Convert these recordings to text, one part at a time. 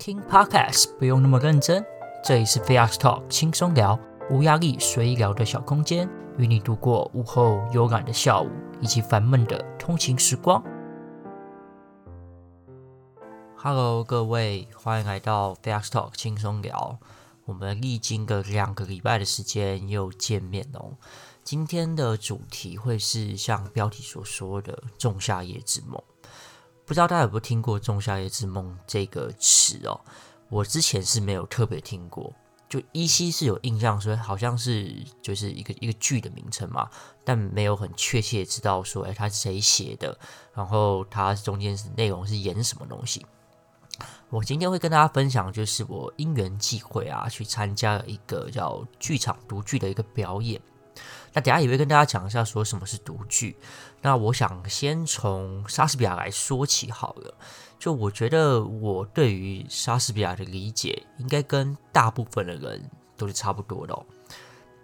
听 Podcast 不用那么认真，这里是 Facts Talk 轻松聊，无压力随意聊的小空间，与你度过午后悠然的下午以及烦闷的通勤时光。Hello，各位，欢迎来到 Facts Talk 轻松聊。我们历经个两个礼拜的时间又见面哦。今天的主题会是像标题所说的“仲夏夜之梦”。不知道大家有没有听过“仲夏夜之梦”这个词哦？我之前是没有特别听过，就依稀是有印象说好像是就是一个一个剧的名称嘛，但没有很确切知道说，哎，它是谁写的，然后它中间是内容是演什么东西。我今天会跟大家分享，就是我因缘际会啊，去参加了一个叫剧场独剧的一个表演。那等下也会跟大家讲一下说什么是独剧。那我想先从莎士比亚来说起好了。就我觉得我对于莎士比亚的理解，应该跟大部分的人都是差不多的哦。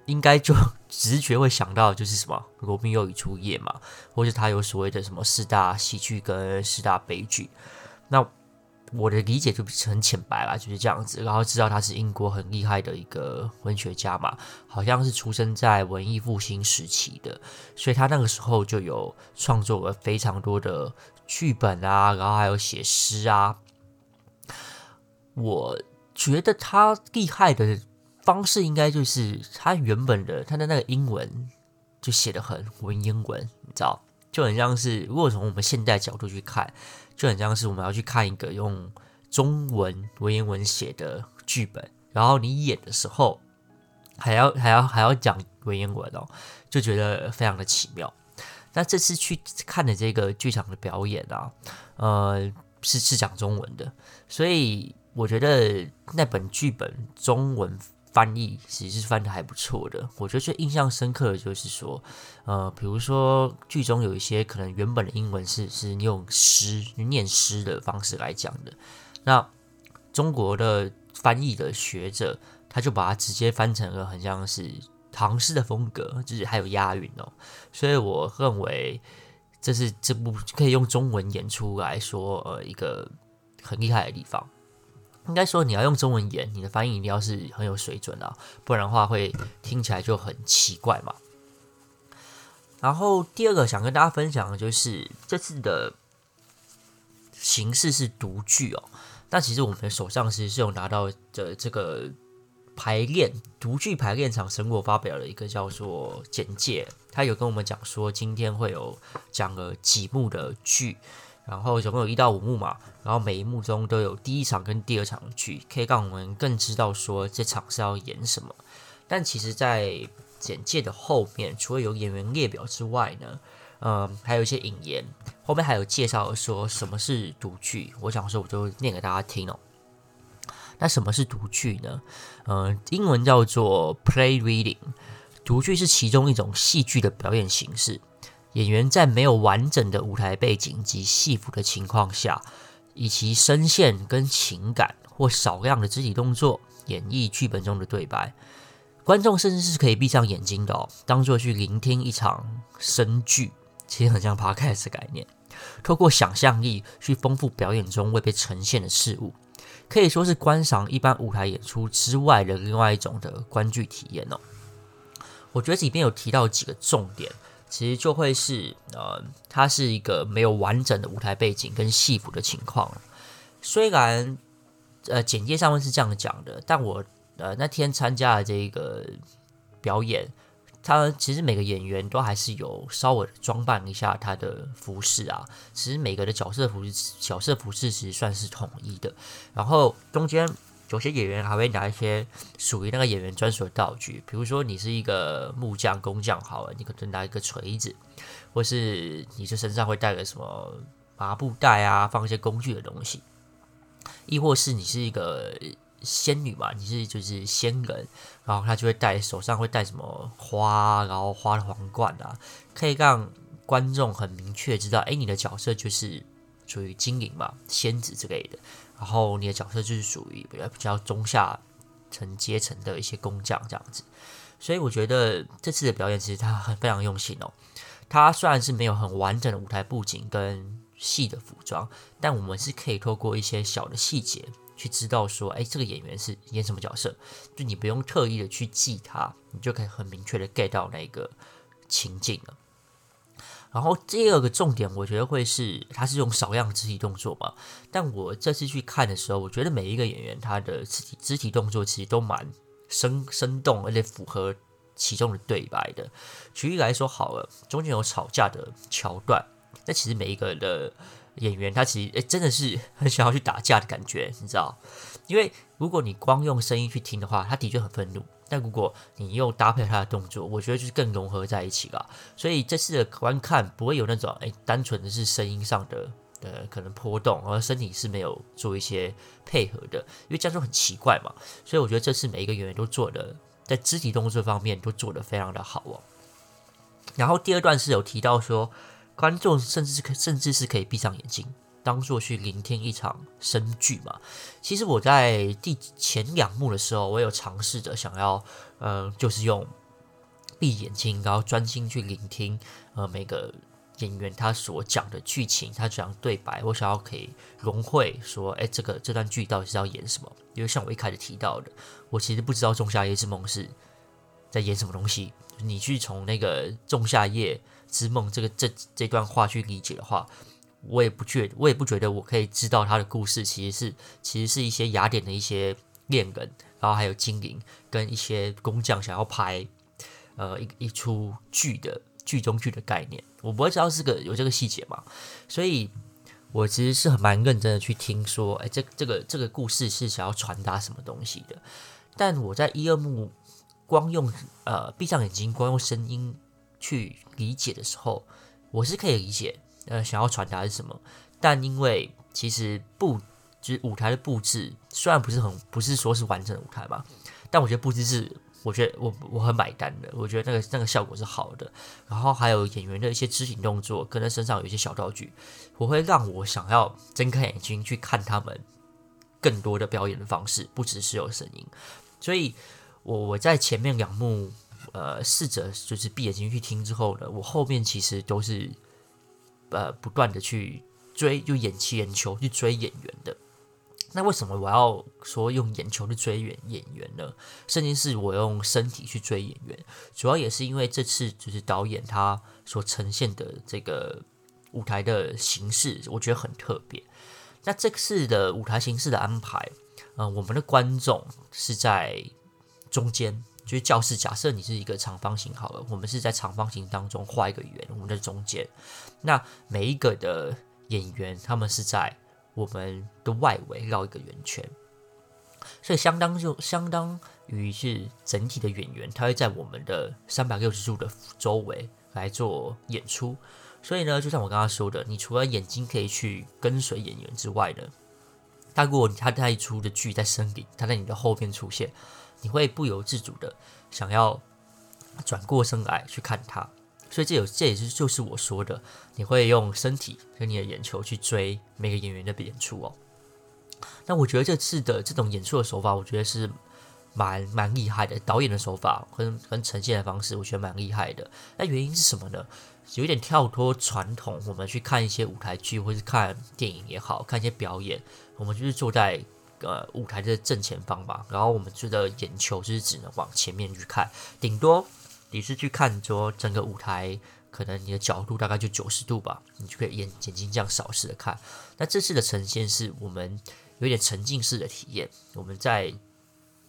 应该就 直觉会想到就是什么《罗密欧与朱丽叶》嘛，或者他有所谓的什么四大喜剧跟四大悲剧。那我的理解就是很浅白啦，就是这样子。然后知道他是英国很厉害的一个文学家嘛，好像是出生在文艺复兴时期的，所以他那个时候就有创作了非常多的剧本啊，然后还有写诗啊。我觉得他厉害的方式，应该就是他原本的他的那个英文就写的很文言文，你知道，就很像是如果从我们现代角度去看。就很像是我们要去看一个用中文文言文写的剧本，然后你演的时候还要还要还要讲文言文哦，就觉得非常的奇妙。那这次去看的这个剧场的表演啊，呃，是是讲中文的，所以我觉得那本剧本中文。翻译其实是翻的还不错的，我觉得最印象深刻的就是说，呃，比如说剧中有一些可能原本的英文是是用诗、念诗的方式来讲的，那中国的翻译的学者他就把它直接翻成了很像是唐诗的风格，就是还有押韵哦，所以我认为这是这部可以用中文演出来说，呃，一个很厉害的地方。应该说，你要用中文演，你的翻译一定要是很有水准啊，不然的话会听起来就很奇怪嘛。然后第二个想跟大家分享的就是这次的形式是独剧哦。那其实我们手上其实是有拿到的这个排练独剧排练场成果发表了一个叫做简介，他有跟我们讲说今天会有讲了几幕的剧。然后总共有一到五幕嘛，然后每一幕中都有第一场跟第二场剧，可以让我们更知道说这场是要演什么。但其实，在简介的后面，除了有演员列表之外呢，嗯，还有一些引言，后面还有介绍说什么是独剧。我想说，我就念给大家听哦。那什么是独剧呢？嗯，英文叫做 play reading，独剧是其中一种戏剧的表演形式。演员在没有完整的舞台背景及戏服的情况下，以其声线跟情感或少量的肢体动作演绎剧本中的对白。观众甚至是可以闭上眼睛的哦，当做去聆听一场声剧，其实很像 Podcast 的概念。透过想象力去丰富表演中未被呈现的事物，可以说是观赏一般舞台演出之外的另外一种的观剧体验哦。我觉得这里面有提到几个重点。其实就会是，呃，它是一个没有完整的舞台背景跟戏服的情况。虽然，呃，简介上面是这样讲的，但我呃那天参加了这个表演，他其实每个演员都还是有稍微装扮一下他的服饰啊。其实每个的角色服饰角色服饰其实算是统一的，然后中间。有些演员还会拿一些属于那个演员专属的道具，比如说你是一个木匠、工匠，好了，你可能拿一个锤子，或是你这身上会带个什么麻布袋啊，放一些工具的东西，亦或是你是一个仙女嘛，你是就是仙人，然后他就会带手上会带什么花，然后花的皇冠啊，可以让观众很明确知道，哎，你的角色就是属于精灵嘛、仙子之类的。然后你的角色就是属于比较比较中下层阶层的一些工匠这样子，所以我觉得这次的表演其实他很非常用心哦。他虽然是没有很完整的舞台布景跟细的服装，但我们是可以透过一些小的细节去知道说，哎，这个演员是演什么角色，就你不用特意的去记他，你就可以很明确的 get 到那个情境了。然后第二个重点，我觉得会是他是用少量肢体动作嘛，但我这次去看的时候，我觉得每一个演员他的肢体肢体动作其实都蛮生 生动，而且符合其中的对白的。举例来说好了，中间有吵架的桥段，那其实每一个的演员他其实诶真的是很想要去打架的感觉，你知道？因为如果你光用声音去听的话，他的确很愤怒。但如果你又搭配他的动作，我觉得就是更融合在一起了。所以这次的观看不会有那种诶单纯的是声音上的呃可能波动，而身体是没有做一些配合的，因为这样就很奇怪嘛。所以我觉得这次每一个演员都做的在肢体动作方面都做得非常的好哦。然后第二段是有提到说，观众甚至是可甚至是可以闭上眼睛。当做去聆听一场声剧嘛，其实我在第前两幕的时候，我有尝试着想要，呃，就是用闭眼睛，然后专心去聆听，呃，每个演员他所讲的剧情，他讲对白，我想要可以融会说，哎，这个这段剧到底是要演什么？因为像我一开始提到的，我其实不知道《仲夏夜之梦》是在演什么东西。你去从那个《仲夏夜之梦》这个这这段话去理解的话。我也不觉，我也不觉得我可以知道他的故事，其实是其实是一些雅典的一些恋人，然后还有精灵跟一些工匠想要拍呃一一出剧的剧中剧的概念，我不会知道是个有这个细节嘛，所以我其实是很蛮认真的去听说，哎，这这个这个故事是想要传达什么东西的，但我在一二幕光用呃闭上眼睛，光用声音去理解的时候，我是可以理解。呃，想要传达是什么？但因为其实布就是舞台的布置，虽然不是很不是说是完整的舞台吧，但我觉得布置是，我觉得我我很买单的。我觉得那个那个效果是好的。然后还有演员的一些肢体动作，跟他身上有一些小道具，我会让我想要睁开眼睛去看他们更多的表演的方式，不只是有声音。所以我我在前面两幕呃试着就是闭眼睛去听之后呢，我后面其实都是。呃，不断的去追，就眼气眼球去追演员的。那为什么我要说用眼球去追演演员呢？甚至是我用身体去追演员，主要也是因为这次就是导演他所呈现的这个舞台的形式，我觉得很特别。那这次的舞台形式的安排，呃，我们的观众是在中间。就是教室，假设你是一个长方形好了，我们是在长方形当中画一个圆，我们在中间。那每一个的演员，他们是在我们的外围绕一个圆圈，所以相当就相当于是整体的演员，他会在我们的三百六十度的周围来做演出。所以呢，就像我刚刚说的，你除了眼睛可以去跟随演员之外呢，他如果他带出的剧在森林，他在你的后面出现。你会不由自主的想要转过身来去看他，所以这有这也是就是我说的，你会用身体跟你的眼球去追每个演员的演出哦。那我觉得这次的这种演出的手法，我觉得是蛮蛮厉害的，导演的手法跟跟呈现的方式，我觉得蛮厉害的。那原因是什么呢？有点跳脱传统，我们去看一些舞台剧或是看电影也好，看一些表演，我们就是坐在。呃，舞台的正前方吧，然后我们觉得眼球就是只能往前面去看，顶多你是去看说整个舞台，可能你的角度大概就九十度吧，你就可以眼眼睛这样扫视的看。那这次的呈现是我们有点沉浸式的体验，我们在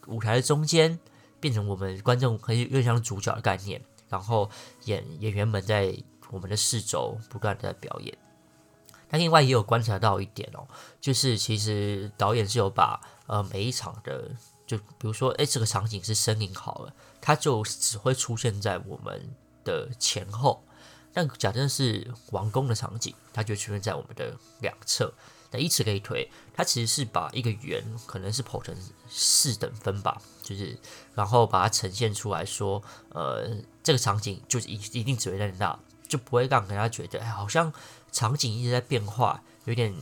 舞台的中间变成我们观众可以有点像主角的概念，然后演演员们在我们的四周不断的表演。但另外也有观察到一点哦，就是其实导演是有把呃每一场的，就比如说，诶，这个场景是森林好了，它就只会出现在我们的前后。但假设是王宫的场景，它就出现在我们的两侧。那以此类推，它其实是把一个圆可能是剖成四等分吧，就是然后把它呈现出来说，呃，这个场景就是一一定只会在那，就不会让人家觉得哎好像。场景一直在变化，有点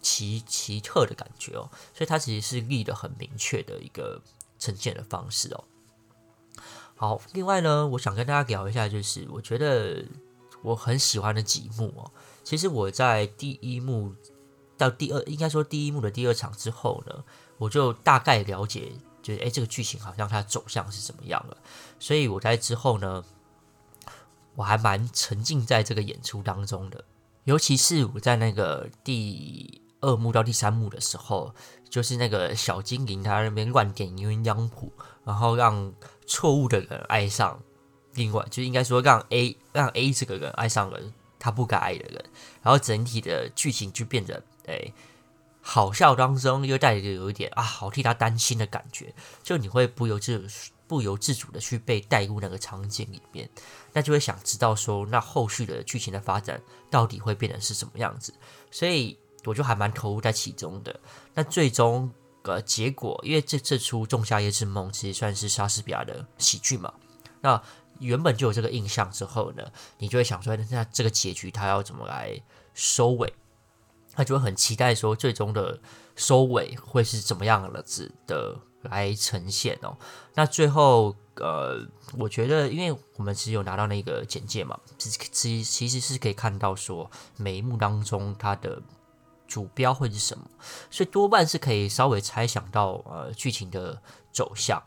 奇奇特的感觉哦，所以它其实是立得很明确的一个呈现的方式哦。好，另外呢，我想跟大家聊一下，就是我觉得我很喜欢的几幕哦。其实我在第一幕到第二，应该说第一幕的第二场之后呢，我就大概了解，就是哎，这个剧情好像它走向是怎么样了。所以我在之后呢，我还蛮沉浸在这个演出当中的。尤其是我在那个第二幕到第三幕的时候，就是那个小精灵他那边乱点鸳鸯谱，然后让错误的人爱上另外，就应该说让 A 让 A 这个人爱上了他不该爱的人，然后整体的剧情就变得。哎，好笑当中又带着有一点啊，好替他担心的感觉，就你会不由自不由自主的去被带入那个场景里面，那就会想知道说，那后续的剧情的发展到底会变成是什么样子，所以我就还蛮投入在其中的。那最终的结果，因为这这出《仲夏夜之梦》其实算是莎士比亚的喜剧嘛，那原本就有这个印象之后呢，你就会想说，那这个结局他要怎么来收尾？他就会很期待说，最终的收尾会是怎么样了子的来呈现哦。那最后，呃，我觉得，因为我们只有拿到那个简介嘛，其其其实是可以看到说，每一幕当中它的主标会是什么，所以多半是可以稍微猜想到呃剧情的走向。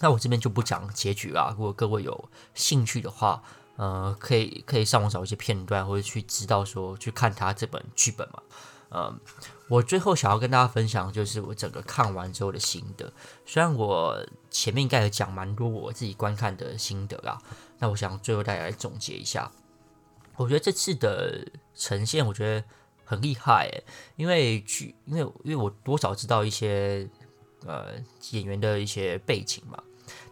那我这边就不讲结局啦，如果各位有兴趣的话。呃，可以可以上网找一些片段，或者去知道说去看他这本剧本嘛。呃，我最后想要跟大家分享，就是我整个看完之后的心得。虽然我前面应该有讲蛮多我自己观看的心得啦，那我想最后大家来总结一下。我觉得这次的呈现，我觉得很厉害，因为剧，因为因为我多少知道一些呃演员的一些背景嘛。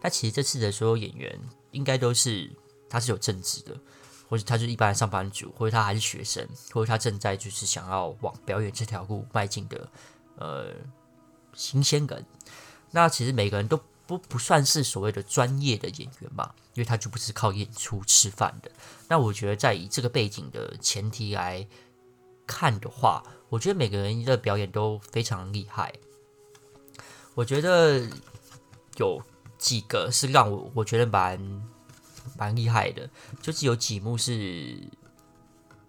那其实这次的所有演员应该都是。他是有正职的，或者他就是一般的上班族，或者他还是学生，或者他正在就是想要往表演这条路迈进的呃新鲜人。那其实每个人都不不算是所谓的专业的演员吧，因为他就不是靠演出吃饭的。那我觉得在以这个背景的前提来看的话，我觉得每个人的表演都非常厉害。我觉得有几个是让我我觉得蛮。蛮厉害的，就是有几幕是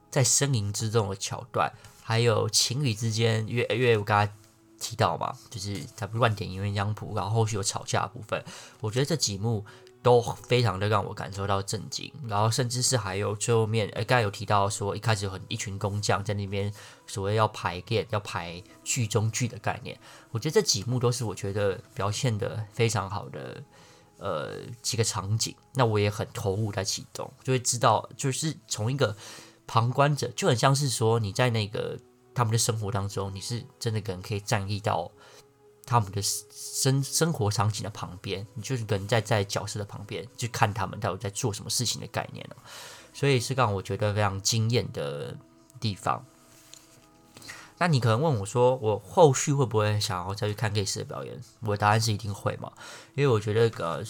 在森林之中的桥段，还有情侣之间，因为因为我刚才提到嘛，就是他不乱点鸳鸯谱，然后后续有吵架的部分，我觉得这几幕都非常的让我感受到震惊，然后甚至是还有最后面，哎，刚才有提到说一开始很一群工匠在那边所谓要排练，要排剧中剧的概念，我觉得这几幕都是我觉得表现得非常好的。呃，几个场景，那我也很投入在其中，就会知道，就是从一个旁观者，就很像是说你在那个他们的生活当中，你是真的可能可以站立到他们的生生活场景的旁边，你就是可能在在角色的旁边去看他们到底在做什么事情的概念，所以是让我觉得非常惊艳的地方。那你可能问我说，我后续会不会想要再去看类似的表演？我的答案是一定会嘛，因为我觉得呃，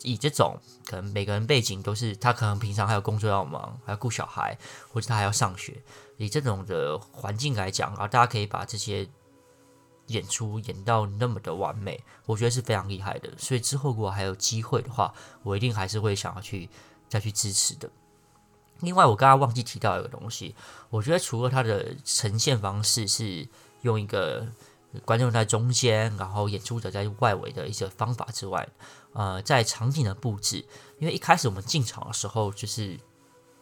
以这种可能每个人背景都是他可能平常还有工作要忙，还要顾小孩，或者他还要上学，以这种的环境来讲啊，大家可以把这些演出演到那么的完美，我觉得是非常厉害的。所以之后如果还有机会的话，我一定还是会想要去再去支持的。另外，我刚刚忘记提到一个东西，我觉得除了它的呈现方式是用一个观众在中间，然后演出者在外围的一些方法之外，呃，在场景的布置，因为一开始我们进场的时候，就是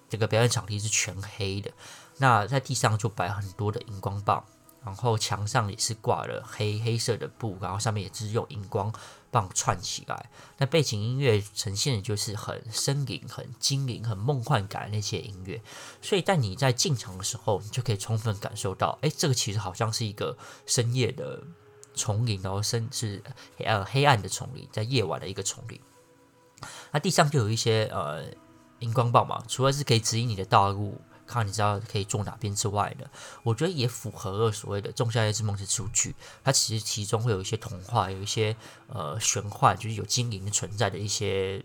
这个表演场地是全黑的，那在地上就摆很多的荧光棒。然后墙上也是挂了黑黑色的布，然后上面也是用荧光棒串起来。那背景音乐呈现的就是很森林、很精灵、很梦幻感的那些音乐。所以，在你在进场的时候，你就可以充分感受到，哎，这个其实好像是一个深夜的丛林，然后深是呃黑暗的丛林，在夜晚的一个丛林。那地上就有一些呃荧光棒嘛，除了是可以指引你的道路。看你知道可以坐哪边之外的，我觉得也符合了所谓的《仲夏夜之梦》这出剧，它其实其中会有一些童话，有一些呃玄幻，就是有精灵存在的一些，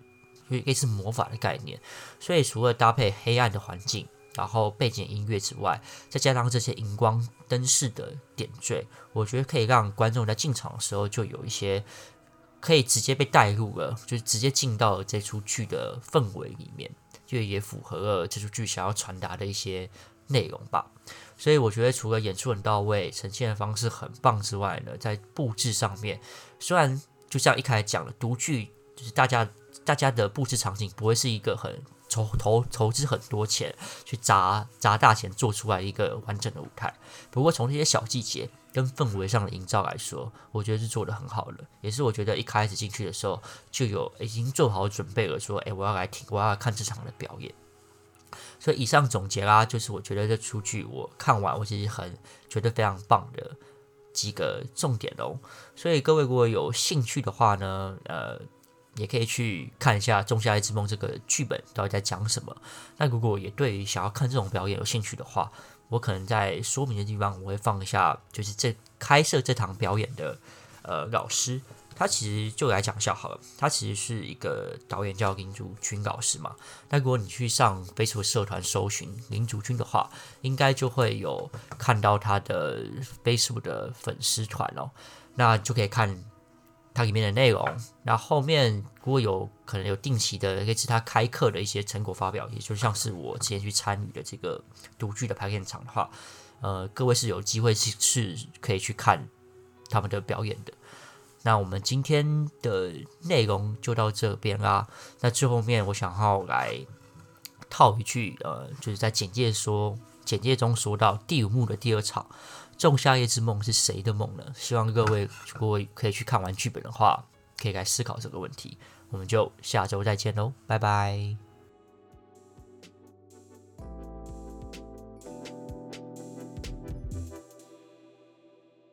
类似魔法的概念。所以除了搭配黑暗的环境，然后背景音乐之外，再加上这些荧光灯饰的点缀，我觉得可以让观众在进场的时候就有一些可以直接被带入了，就是直接进到这出剧的氛围里面。就也符合了这出剧想要传达的一些内容吧，所以我觉得除了演出很到位，呈现的方式很棒之外呢，在布置上面，虽然就像一开始讲的，独剧就是大家大家的布置场景不会是一个很投投投资很多钱去砸砸大钱做出来一个完整的舞台，不过从这些小细节跟氛围上的营造来说，我觉得是做得很好的，也是我觉得一开始进去的时候就有已经做好准备了，说，哎，我要来听，我要看这场的表演。所以以上总结啦，就是我觉得这出剧我看完，我其实很觉得非常棒的几个重点哦。所以各位如果有兴趣的话呢，呃，也可以去看一下《仲夏夜之梦》这个剧本到底在讲什么。那如果也对于想要看这种表演有兴趣的话，我可能在说明的地方我会放一下，就是这开设这堂表演的呃老师。他其实就来讲一下好了，他其实是一个导演叫林竹君老师嘛。那如果你去上 Facebook 社团搜寻林竹君的话，应该就会有看到他的 Facebook 的粉丝团哦。那就可以看它里面的内容。那后面如果有可能有定期的，可以是他开课的一些成果发表，也就像是我之前去参与的这个独剧的排练场的话，呃，各位是有机会是是可以去看他们的表演的。那我们今天的内容就到这边啦。那最后面我想要来套一句，呃，就是在简介说，简介中说到第五幕的第二场《仲夏夜之梦》是谁的梦呢？希望各位如果可以去看完剧本的话，可以来思考这个问题。我们就下周再见喽，拜拜。